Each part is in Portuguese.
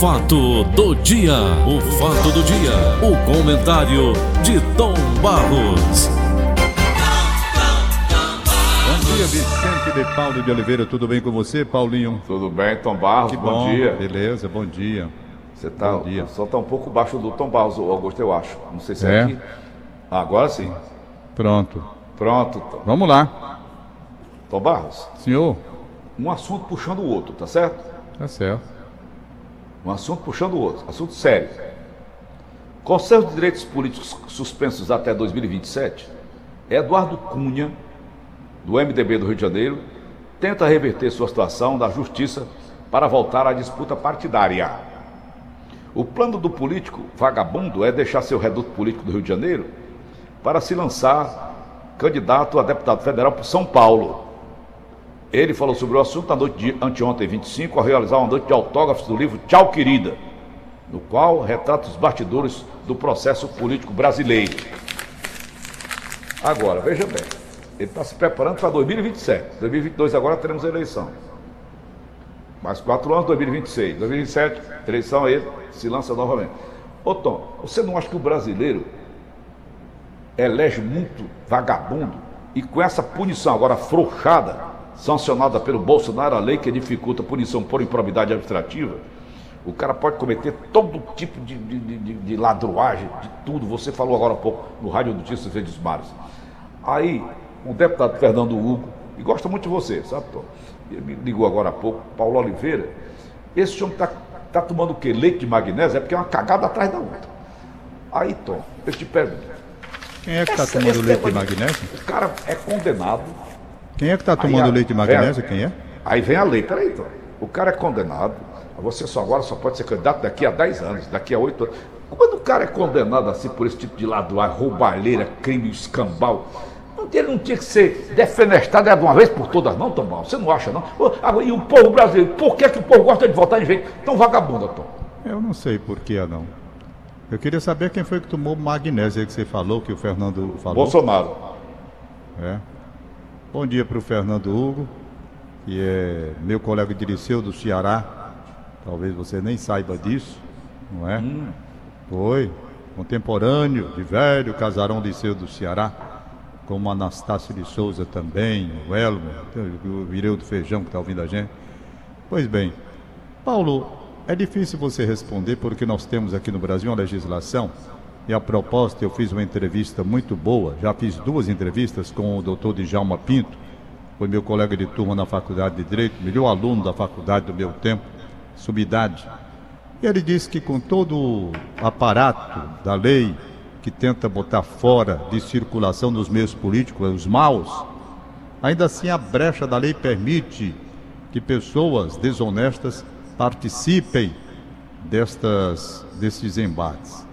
fato do dia, o fato do dia, o comentário de Tom Barros. Bom dia, Vicente de Paulo de Oliveira, tudo bem com você, Paulinho? Tudo bem, Tom Barros, Que bom, bom, dia. Beleza, bom dia. Você tá, Bom dia. só tá um pouco baixo do Tom Barros, Augusto, eu acho. Não sei se é, É? aqui. Ah, agora sim. Pronto. Pronto, Tom. Vamos lá. Tom Barros, Senhor, um assunto puxando o outro, tá certo? tá certo. Um assunto puxando o outro, assunto sério. Conselho de Direitos Políticos suspensos até 2027, Eduardo Cunha, do MDB do Rio de Janeiro, tenta reverter sua situação na justiça para voltar à disputa partidária. O plano do político vagabundo é deixar seu reduto político do Rio de Janeiro para se lançar candidato a deputado federal por São Paulo. Ele falou sobre o assunto na noite de anteontem, 25, ao realizar uma noite de autógrafos do livro Tchau Querida, no qual retrata os bastidores do processo político brasileiro. Agora, veja bem, ele está se preparando para 2027. 2022 agora teremos eleição. Mais quatro anos, 2026. 2027, eleição aí, se lança novamente. Ô Tom, você não acha que o brasileiro elege muito vagabundo e com essa punição agora afrouxada, sancionada pelo Bolsonaro, a lei que dificulta a punição por improbidade administrativa, o cara pode cometer todo tipo de, de, de- de- ladruagem, de tudo. Você falou agora há pouco no Rádio Notícias Verdes Mares. Aí, um deputado Fernando Hugo, e gosta muito de você, sabe, Tom? Ele me ligou agora há pouco, Paulo Oliveira. Esse homem está tá tomando o quê? Leite de magnésio? É porque é uma cagada atrás da outra. Aí, Tom, eu te pergunto. Quem é que está tomando leite de magnésio? O cara é condenado. Quem é que está tomando a- leite de vem magnésio? Quem é? Aí vem a lei, peraí, Tom. O cara é condenado. Você só agora só pode ser candidato daqui a 10 anos, daqui a 8 anos. Quando o cara é condenado assim por esse tipo de ladruagem, roubalheira, crime escambau, ele não tinha que ser defenestrado de uma vez por todas, não, Tom? Você não acha, não? Agora, E o povo brasileiro, por que, que o povo gosta de votar em gente tão vagabunda, Tom? Eu não sei por que não. Eu queria saber quem foi que tomou magnésio aí que você falou, que o Fernando falou. Bolsonaro. É. Bom dia para o Fernando Hugo, que é meu colega de liceu do Ceará. Talvez você nem saiba disso, não é? Foi. Contemporâneo, de velho, casarão liceu do Ceará. Como Anastácio de Souza também, o Elmo, o Vireu do Feijão que está ouvindo a gente. Pois bem, Paulo, é difícil você responder porque nós temos aqui no Brasil uma legislação e a propósito eu fiz uma entrevista muito boa, já fiz duas entrevistas com o doutor Djalma Pinto, foi meu colega de turma na faculdade de Direito, melhor aluno da faculdade do meu tempo, subidade. E ele disse que com todo o aparato da lei que tenta botar fora de circulação nos meios políticos os maus, Ainda assim, a brecha da lei permite que pessoas desonestas participem destas, destes embates,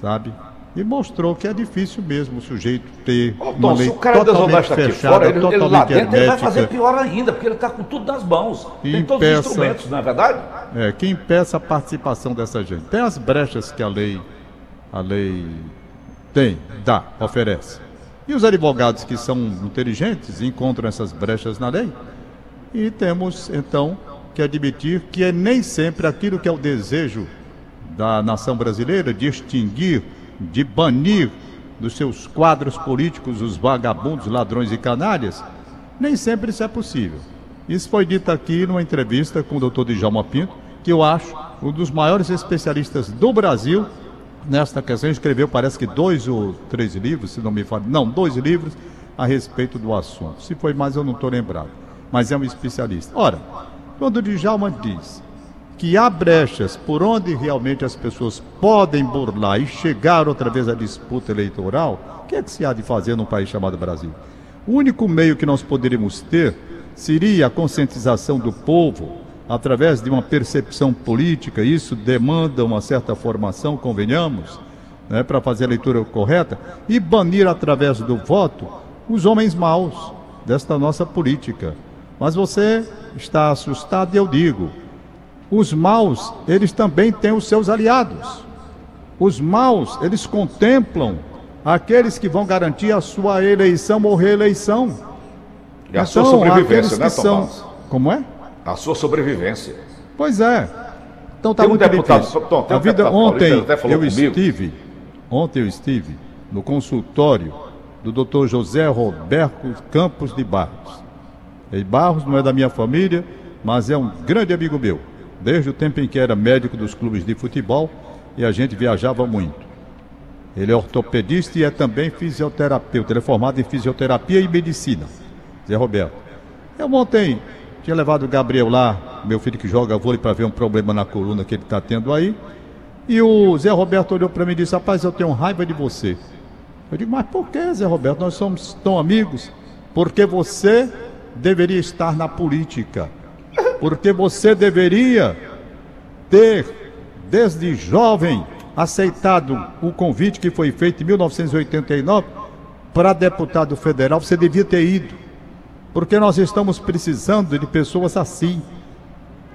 sabe? E mostrou que é difícil mesmo o sujeito ter uma Tom, se lei o cara é totalmente fechada, fora, ele, ele lá totalmente dentro ele vai fazer pior ainda, porque ele está com tudo nas mãos. E Tem todos os instrumentos, não é verdade? é, que impeça a participação dessa gente. Tem as brechas que a lei, a lei tem, dá, oferece. E os advogados que são inteligentes encontram essas brechas na lei. E temos, então, que admitir que é nem sempre aquilo que é o desejo da nação brasileira de extinguir, de banir dos seus quadros políticos os vagabundos, ladrões e canalhas, nem sempre isso é possível. Isso foi dito aqui numa entrevista com o doutor Djalma Pinto, que eu acho um dos maiores especialistas do Brasil nesta questão. Escreveu, parece que dois ou três livros, se não me falo. Não, dois livros a respeito do assunto. Se foi mais, eu não estou lembrado. Mas é um especialista. Ora, quando o Djalma diz que há brechas por onde realmente as pessoas podem burlar e chegar outra vez à disputa eleitoral, o que é que se há de fazer num país chamado Brasil? O único meio que nós poderíamos ter seria a conscientização do povo através de uma percepção política. Isso demanda uma certa formação, convenhamos, né, para fazer a leitura correta e banir através do voto os homens maus desta nossa política. Mas você está assustado e eu digo, os maus, eles também têm os seus aliados. Os maus, eles contemplam aqueles que vão garantir a sua eleição ou reeleição. E a sua Então, sobrevivência, aqueles né, que são... Tomás? Como é? A sua sobrevivência. Pois é. Então tá Tem um muito deputado- difícil. Tom, tem A um vida, deputado ontem eu comigo. estive, ontem eu estive no consultório do Dr. José Roberto Campos de Barros. E Barros não é da minha família, mas é um grande amigo meu. Desde o tempo em que era médico dos clubes de futebol e a gente viajava muito. Ele é ortopedista e é também fisioterapeuta. Ele é formado em fisioterapia e medicina. Zé Roberto. Eu ontem tinha levado o Gabriel lá, meu filho que joga vôlei, para ver um problema na coluna que ele está tendo aí. E o Zé Roberto olhou para mim e disse: Rapaz, eu tenho raiva de você. Eu digo: Mas por que, Zé Roberto? Nós somos tão amigos. Porque você deveria estar na política. Porque você deveria ter, desde jovem, aceitado o convite que foi feito em 1989 para deputado federal. Você devia ter ido. Porque nós estamos precisando de pessoas assim.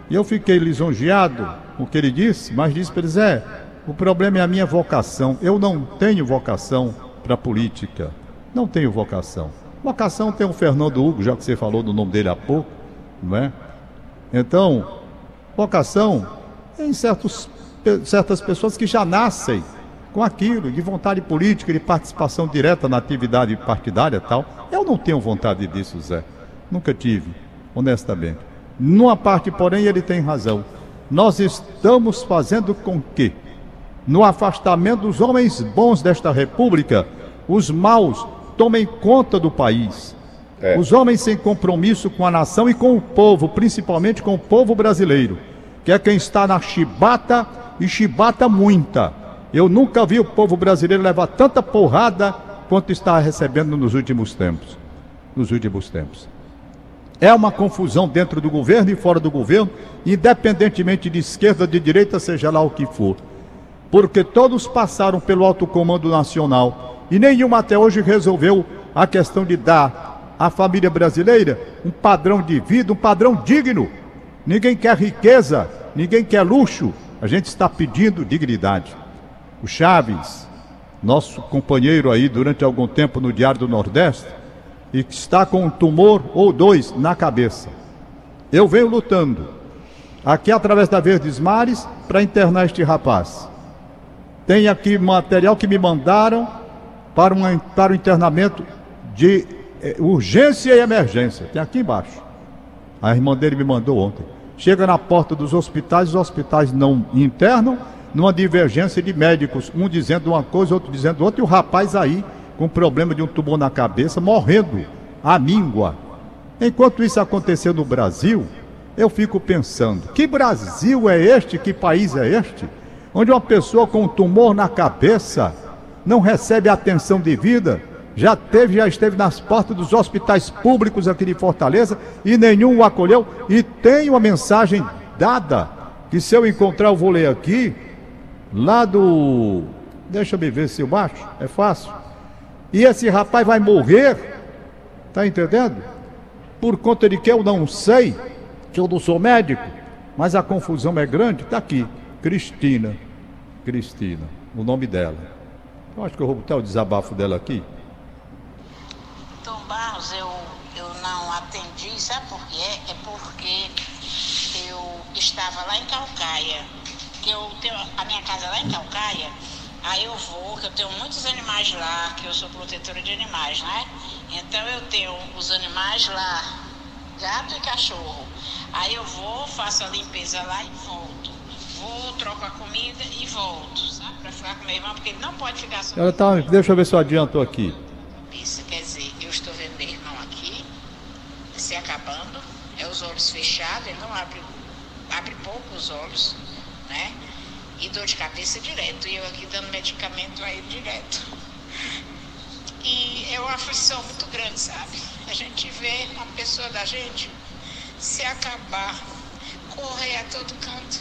E eu fiquei lisonjeado com o que ele disse, mas disse para ele, Zé, o problema é a minha vocação. Eu não tenho vocação para política. Não tenho vocação. Vocação tem o Fernando Hugo, já que você falou do nome dele há pouco, não é? Então, vocação é em certos, certas pessoas que já nascem com aquilo, de vontade política, de participação direta na atividade partidária tal. Eu não tenho vontade disso, Zé. Nunca tive, honestamente. Numa parte, porém, ele tem razão. Nós estamos fazendo com que, no afastamento dos homens bons desta república, os maus tomem conta do país. É. Os homens sem compromisso com a nação e com o povo, principalmente com o povo brasileiro, que é quem está na chibata e chibata muita. Eu nunca vi o povo brasileiro levar tanta porrada quanto está recebendo nos últimos tempos. Nos últimos tempos. É uma confusão dentro do governo e fora do governo, independentemente de esquerda, de direita, seja lá o que for. Porque todos passaram pelo alto comando nacional e nenhum até hoje resolveu a questão de dar à família brasileira um padrão de vida, um padrão digno. Ninguém quer riqueza, ninguém quer luxo. A gente está pedindo dignidade. O Chaves, nosso companheiro aí durante algum tempo no Diário do Nordeste, e que está com um tumor ou dois na cabeça. Eu venho lutando aqui através da Verdes Mares para internar este rapaz. Tem aqui material que me mandaram para, uma, para o internamento de eh, urgência e emergência. Tem aqui embaixo. A irmã dele me mandou ontem. Chega na porta dos hospitais, os hospitais não internam, numa divergência de médicos, um dizendo uma coisa, outro dizendo outra, e o rapaz aí com problema de um tumor na cabeça, morrendo à míngua. Enquanto isso aconteceu no Brasil, eu fico pensando: que Brasil é este? Que país é este? Onde uma pessoa com um tumor na cabeça não recebe atenção devida, já teve, já esteve nas portas dos hospitais públicos aqui de Fortaleza e nenhum o acolheu. E tem uma mensagem dada que se eu encontrar eu vou ler aqui, lá do. Deixa me ver se eu acho, é fácil. E esse rapaz vai morrer, tá entendendo? Por conta de que eu não sei, que eu não sou médico, mas a confusão é grande, tá aqui. Cristina. Cristina, o nome dela. Eu acho que eu vou botar o desabafo dela aqui. Tom Barros, eu, eu não atendi, sabe por quê? É porque eu estava lá em Calcaia, que eu tenho a minha casa lá em Calcaia, aí eu vou, que eu tenho muitos animais lá, que eu sou protetora de animais, né? Então eu tenho os animais lá, gato e cachorro. Aí eu vou, faço a limpeza lá e volto. Vou, troco a comida e volto, sabe? Pra ficar com meu irmão, porque ele não pode ficar só. Ela tá, deixa eu ver se eu adianto aqui. Isso quer dizer, eu estou vendo meu irmão aqui, se acabando, é os olhos fechados, ele não abre, abre pouco os olhos, né? E dor de cabeça direto, e eu aqui dando medicamento a ele direto. E é uma aflição muito grande, sabe? A gente vê uma pessoa da gente se acabar, correr a todo canto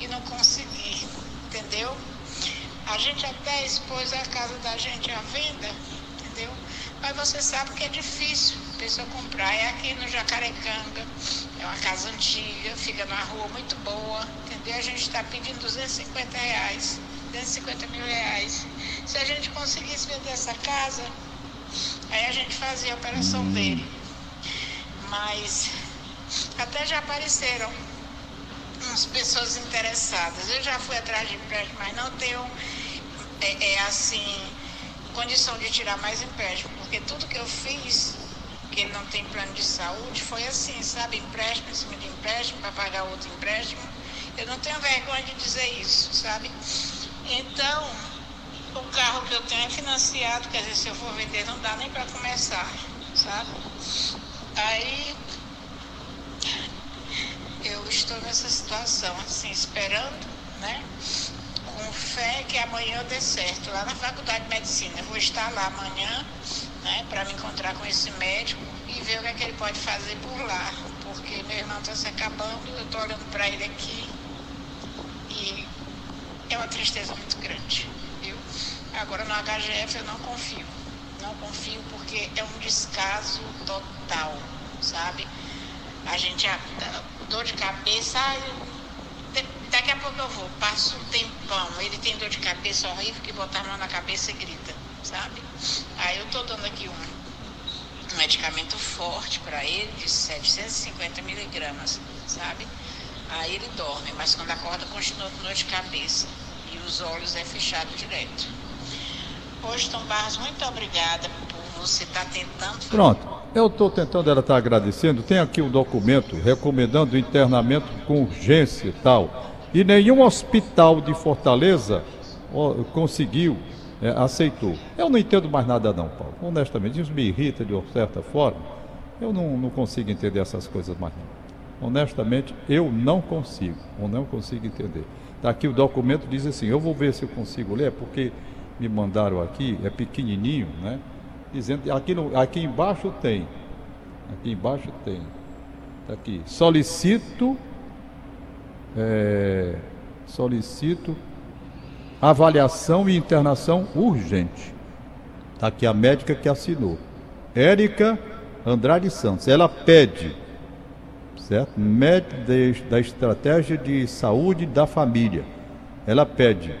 e não conseguir, entendeu? A gente até expôs a casa da gente à venda, entendeu? Mas você sabe que é difícil a pessoa comprar. É aqui no Jacarecanga, é uma casa antiga, fica numa rua muito boa, entendeu? A gente está pedindo 250 reais, 250 mil reais. Se a gente conseguisse vender essa casa, aí a gente fazia a operação dele. Mas até já apareceram umas pessoas interessadas. Eu já fui atrás de empréstimo, mas não tenho, é, é, assim, condição de tirar mais empréstimo, porque tudo que eu fiz, que ele não tem plano de saúde, foi assim, sabe? Empréstimo em cima de empréstimo para pagar outro empréstimo. Eu não tenho vergonha de dizer isso, sabe? Então, o carro que eu tenho é financiado, quer dizer, se eu for vender não dá nem para começar, sabe? Aí eu estou nessa situação, assim, esperando, né? Com fé que amanhã dê certo, lá na Faculdade de Medicina. Eu vou estar lá amanhã, né, para me encontrar com esse médico e ver o que, é que ele pode fazer por lá. Porque meu irmão está se acabando, eu estou olhando para ele aqui e é uma tristeza muito grande, viu? Agora no HGF eu não confio. Não confio porque é um descaso total, sabe? A gente, a, dor de cabeça, daqui a pouco eu vou, passo um tempão. Ele tem dor de cabeça horrível que botar a mão na cabeça e grita, sabe? Aí eu tô dando aqui um, um medicamento forte para ele, de 750 miligramas, sabe? Aí ele dorme, mas quando acorda continua com dor de cabeça. E os olhos é fechado direto. Tom Barros, muito obrigada por você estar tá tentando. Pronto. Eu estou tentando, ela está agradecendo. Tem aqui um documento recomendando internamento com urgência e tal. E nenhum hospital de Fortaleza conseguiu, é, aceitou. Eu não entendo mais nada, não, Paulo. Honestamente, isso me irrita de uma certa forma. Eu não, não consigo entender essas coisas mais, não. Honestamente, eu não consigo. Eu não consigo entender. Está aqui o documento, diz assim: eu vou ver se eu consigo ler, porque me mandaram aqui, é pequenininho, né? dizendo aqui, no, aqui embaixo tem. Aqui embaixo tem. Tá aqui. Solicito. É, solicito avaliação e internação urgente. Está aqui a médica que assinou. Érica Andrade Santos. Ela pede, certo? Médica da Estratégia de Saúde da Família. Ela pede,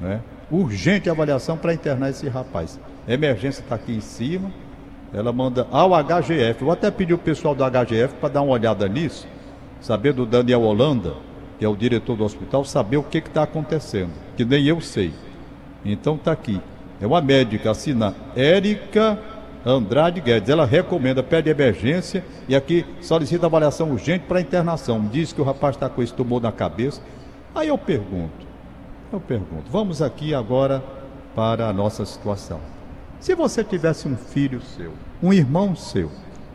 né? Urgente avaliação para internar esse rapaz emergência está aqui em cima. Ela manda ao HGF. Vou até pedir o pessoal do HGF para dar uma olhada nisso, saber do Daniel Holanda, que é o diretor do hospital, saber o que está acontecendo, que nem eu sei. Então está aqui. É uma médica, assina Érica Andrade Guedes. Ela recomenda, pede emergência e aqui solicita avaliação urgente para internação. Diz que o rapaz está com esse tumor na cabeça. Aí eu pergunto, eu pergunto, vamos aqui agora para a nossa situação. Se você tivesse um filho seu, um irmão seu,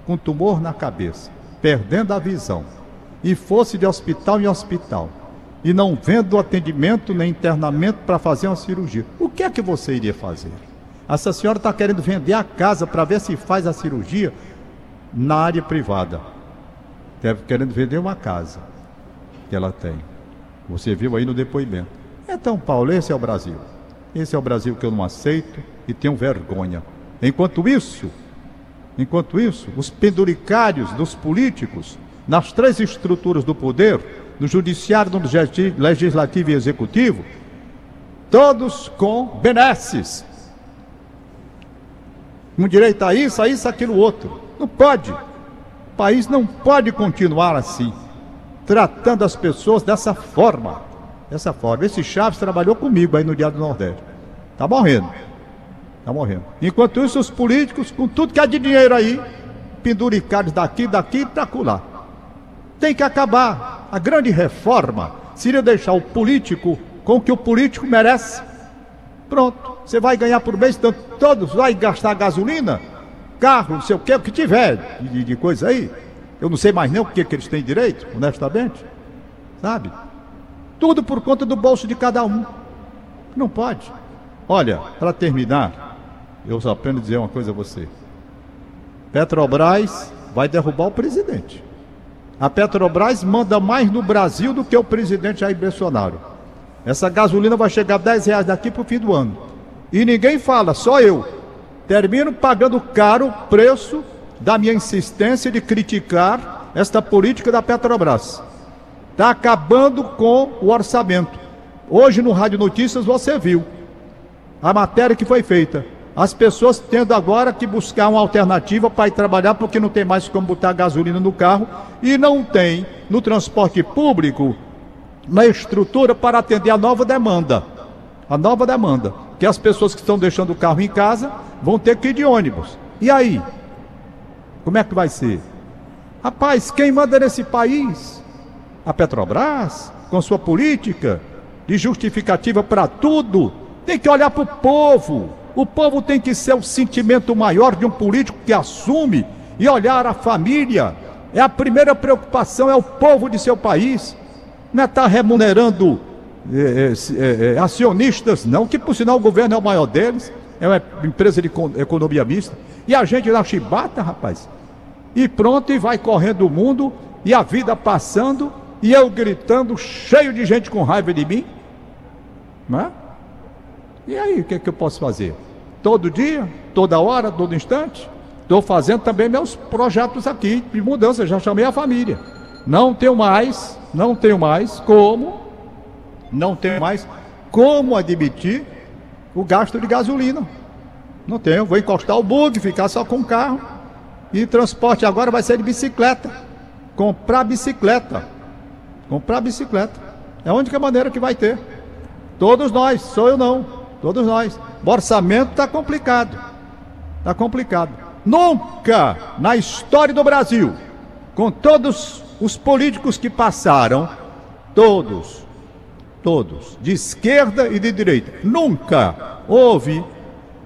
com tumor na cabeça, perdendo a visão, e fosse de hospital em hospital, e não vendo atendimento nem internamento para fazer uma cirurgia, o que é que você iria fazer? Essa senhora está querendo vender a casa para ver se faz a cirurgia na área privada. Deve querendo vender uma casa que ela tem. Você viu aí no depoimento. Então, Paulo, esse é o Brasil. Esse é o Brasil que eu não aceito e tenho vergonha. Enquanto isso, enquanto isso, os penduricários dos políticos, nas três estruturas do poder, no judiciário, no legislativo e executivo, todos com benesses. Com direito a isso, a isso, aquilo outro. Não pode. O país não pode continuar assim, tratando as pessoas dessa forma. Dessa forma. Esse Chaves trabalhou comigo aí no Dia do Nordeste. Está morrendo. Está morrendo. Enquanto isso, os políticos, com tudo que é de dinheiro aí, penduricados daqui, daqui para colar. Tem que acabar. A grande reforma seria deixar o político com o que o político merece. Pronto. Você vai ganhar por mês, então todos vai gastar gasolina, carro, não sei o que, o que tiver de, de coisa aí. Eu não sei mais nem o que, que eles têm direito, honestamente. Sabe? Tudo por conta do bolso de cada um. Não pode. Olha, para terminar, eu só apenas dizer uma coisa a você. Petrobras vai derrubar o presidente. A Petrobras manda mais no Brasil do que o presidente Jair Bolsonaro. Essa gasolina vai chegar a 10 reais daqui para o fim do ano. E ninguém fala, só eu. Termino pagando caro o preço da minha insistência de criticar esta política da Petrobras. Está acabando com o orçamento. Hoje no Rádio Notícias você viu a matéria que foi feita. As pessoas tendo agora que buscar uma alternativa para ir trabalhar porque não tem mais como botar gasolina no carro e não tem no transporte público na estrutura para atender a nova demanda. A nova demanda. Que as pessoas que estão deixando o carro em casa vão ter que ir de ônibus. E aí? Como é que vai ser? Rapaz, quem manda nesse país? A Petrobras, com sua política de justificativa para tudo, tem que olhar para o povo. O povo tem que ser o sentimento maior de um político que assume e olhar a família. É a primeira preocupação, é o povo de seu país. Não é estar tá remunerando é, é, é, acionistas, não, que por sinal o governo é o maior deles, é uma empresa de economia mista. E a gente na chibata, rapaz. E pronto, e vai correndo o mundo, e a vida passando, e eu gritando, cheio de gente com raiva de mim. Não é? E aí, o que, é que eu posso fazer? Todo dia, toda hora, todo instante? Estou fazendo também meus projetos aqui de mudança, já chamei a família. Não tenho mais, não tenho mais como, não tenho mais como admitir o gasto de gasolina. Não tenho, vou encostar o bug, ficar só com o carro. E transporte agora vai ser de bicicleta. Comprar bicicleta. Comprar bicicleta. É a única maneira que vai ter. Todos nós, sou eu não. Todos nós. O orçamento está complicado. Está complicado. Nunca na história do Brasil, com todos os políticos que passaram, todos, todos, de esquerda e de direita, nunca houve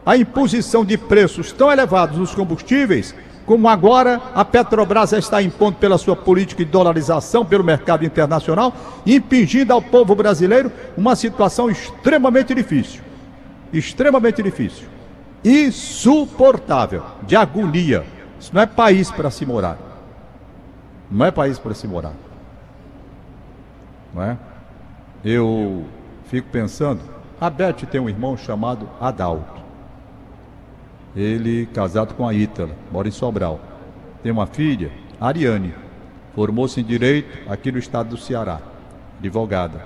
a imposição de preços tão elevados nos combustíveis como agora a Petrobras está impondo pela sua política de dolarização pelo mercado internacional, impingindo ao povo brasileiro uma situação extremamente difícil. Extremamente difícil. Insuportável, de agonia. Isso não é país para se morar. Não é país para se morar. Não é? Eu fico pensando, a Beth tem um irmão chamado Adalto ele casado com a Ítala, mora em Sobral. Tem uma filha, Ariane, formou-se em Direito aqui no estado do Ceará, advogada.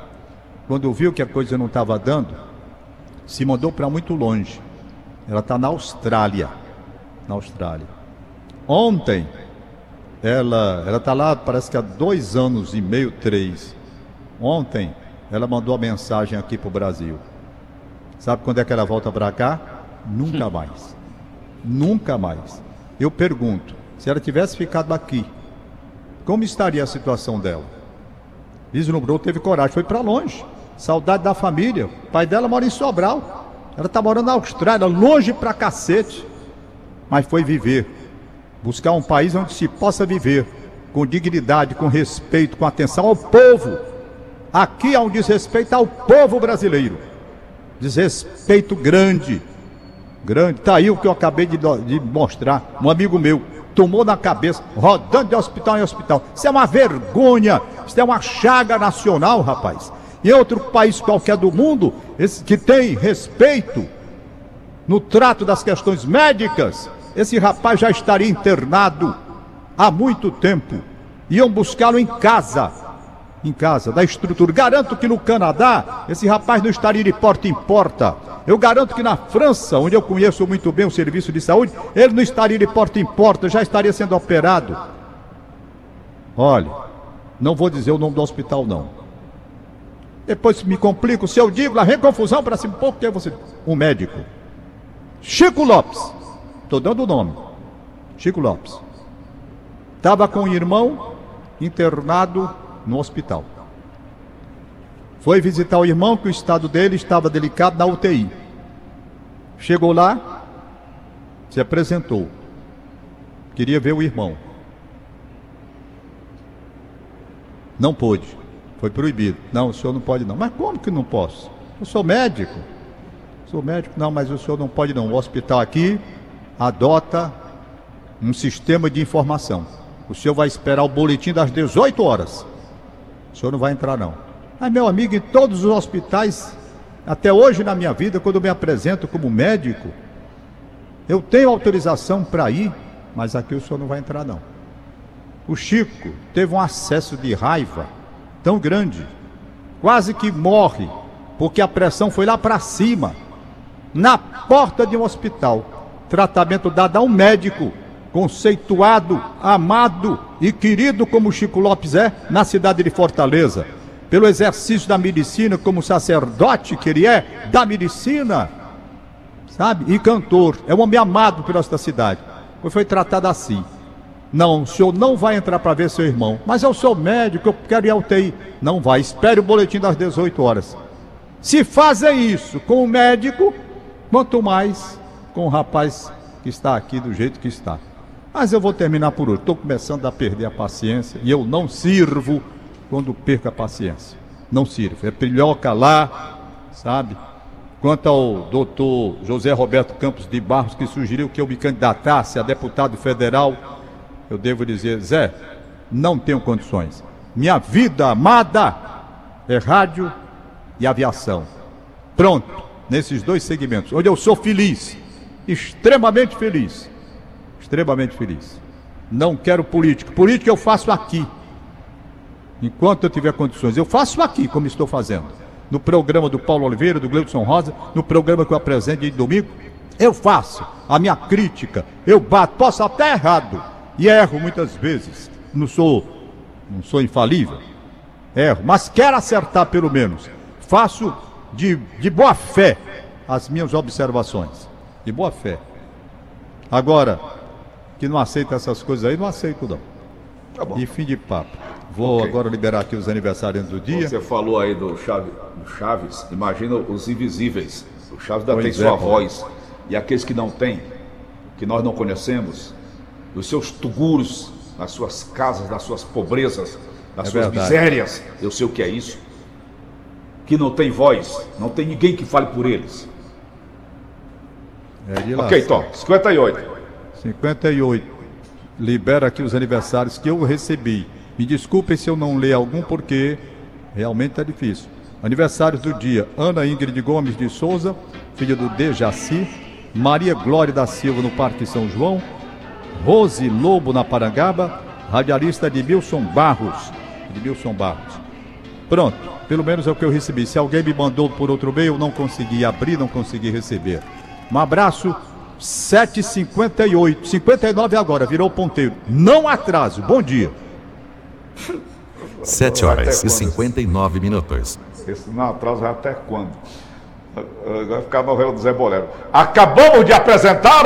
Quando viu que a coisa não estava dando, se mandou para muito longe. Ela está na Austrália, na Austrália. Ontem, ela ela está lá, parece que há dois anos e meio, três. Ontem, ela mandou a mensagem aqui para o Brasil. Sabe quando é que ela volta para cá? Nunca mais. Nunca mais. Eu pergunto, se ela tivesse ficado aqui, como estaria a situação dela? Vislumbrou, teve coragem, foi para longe. Saudade da família. O pai dela mora em Sobral. Ela está morando na Austrália, longe pra cacete. Mas foi viver. Buscar um país onde se possa viver com dignidade, com respeito, com atenção ao povo. Aqui há um desrespeito ao povo brasileiro. Desrespeito grande grande. Tá aí o que eu acabei de, de mostrar. Um amigo meu tomou na cabeça, rodando de hospital em hospital. Isso é uma vergonha. Isso é uma chaga nacional, rapaz. Em outro país qualquer do mundo, que tem respeito no trato das questões médicas, esse rapaz já estaria internado há muito tempo. Iam buscá-lo em casa. Em casa, da estrutura. Garanto que no Canadá, esse rapaz não estaria de porta em porta eu garanto que na França, onde eu conheço muito bem o serviço de saúde, ele não estaria de porta em porta, já estaria sendo operado. Olha, não vou dizer o nome do hospital, não. Depois me complico, se eu digo, lá vem confusão para cima, por que você. Um médico. Chico Lopes. Estou dando o nome. Chico Lopes. Estava com o irmão internado no hospital. Foi visitar o irmão que o estado dele estava delicado na UTI. Chegou lá, se apresentou. Queria ver o irmão. Não pôde. Foi proibido. Não, o senhor não pode não. Mas como que não posso? Eu sou médico. Sou médico. Não, mas o senhor não pode não. O hospital aqui adota um sistema de informação. O senhor vai esperar o boletim das 18 horas. O senhor não vai entrar não. Mas, meu amigo, em todos os hospitais, até hoje na minha vida, quando eu me apresento como médico, eu tenho autorização para ir, mas aqui o senhor não vai entrar, não. O Chico teve um acesso de raiva tão grande, quase que morre, porque a pressão foi lá para cima, na porta de um hospital. Tratamento dado a um médico conceituado, amado e querido como Chico Lopes é na cidade de Fortaleza. pelo exercício da medicina, como sacerdote que ele é, da medicina, sabe? E cantor. É um homem amado por esta cidade. Foi tratado assim. Não, o senhor não vai entrar para ver seu irmão. Mas eu sou médico, eu quero ir ao UTI. Não vai, espere o boletim das 18 horas. Se fazem isso com o médico, quanto mais com o rapaz que está aqui do jeito que está. Mas eu vou terminar por hoje. Estou começando a perder a paciência e eu não sirvo quando perco a paciência. Não sirvo. É pilhoca lá, sabe? Quanto ao doutor José Roberto Campos de Barros, que sugeriu que eu me candidatasse a deputado federal, eu devo dizer, Zé, não tenho condições. Minha vida amada é rádio e aviação. Pronto, nesses dois segmentos, onde eu sou feliz, extremamente feliz. Extremamente feliz. Não quero política. Política eu faço aqui. Enquanto eu tiver condições, eu faço aqui, como estou fazendo. No programa do Paulo Oliveira, do Gleudson Rosa, no programa que eu apresento de domingo, eu faço a minha crítica, eu bato, posso até errado, e erro muitas vezes. Não sou, não sou infalível. Erro, mas quero acertar pelo menos. Faço de, de boa fé as minhas observações. De boa fé. Agora, que não aceita essas coisas aí, não aceito não. Tá bom. E fim de papo. Vou okay. agora liberar aqui os aniversários do dia. Você falou aí do Chaves, do Chaves imagina os invisíveis. O Chaves ainda pois tem é, sua voz. E aqueles que não têm, que nós não conhecemos, dos seus tuguros, nas suas casas, nas suas pobrezas, nas é suas verdade. misérias. Eu sei o que é isso. Que não tem voz, não tem ninguém que fale por eles. É ok, Tom, 58. 58. Libera aqui os aniversários que eu recebi. Me desculpem se eu não ler algum, porque realmente está difícil. Aniversários do dia: Ana Ingrid Gomes de Souza, filha do Dejaci. Maria Glória da Silva no Parque São João. Rose Lobo na Parangaba, radialista de Milson Barros. De Milson Barros. Pronto, pelo menos é o que eu recebi. Se alguém me mandou por outro meio, eu não consegui abrir, não consegui receber. Um abraço, 7h58. 59 agora, virou ponteiro. Não atraso. Bom dia. 7 horas e 59 minutos. Esse não atraso até quando? Vai ficar a novela do Zé Bolero. Acabamos de apresentar.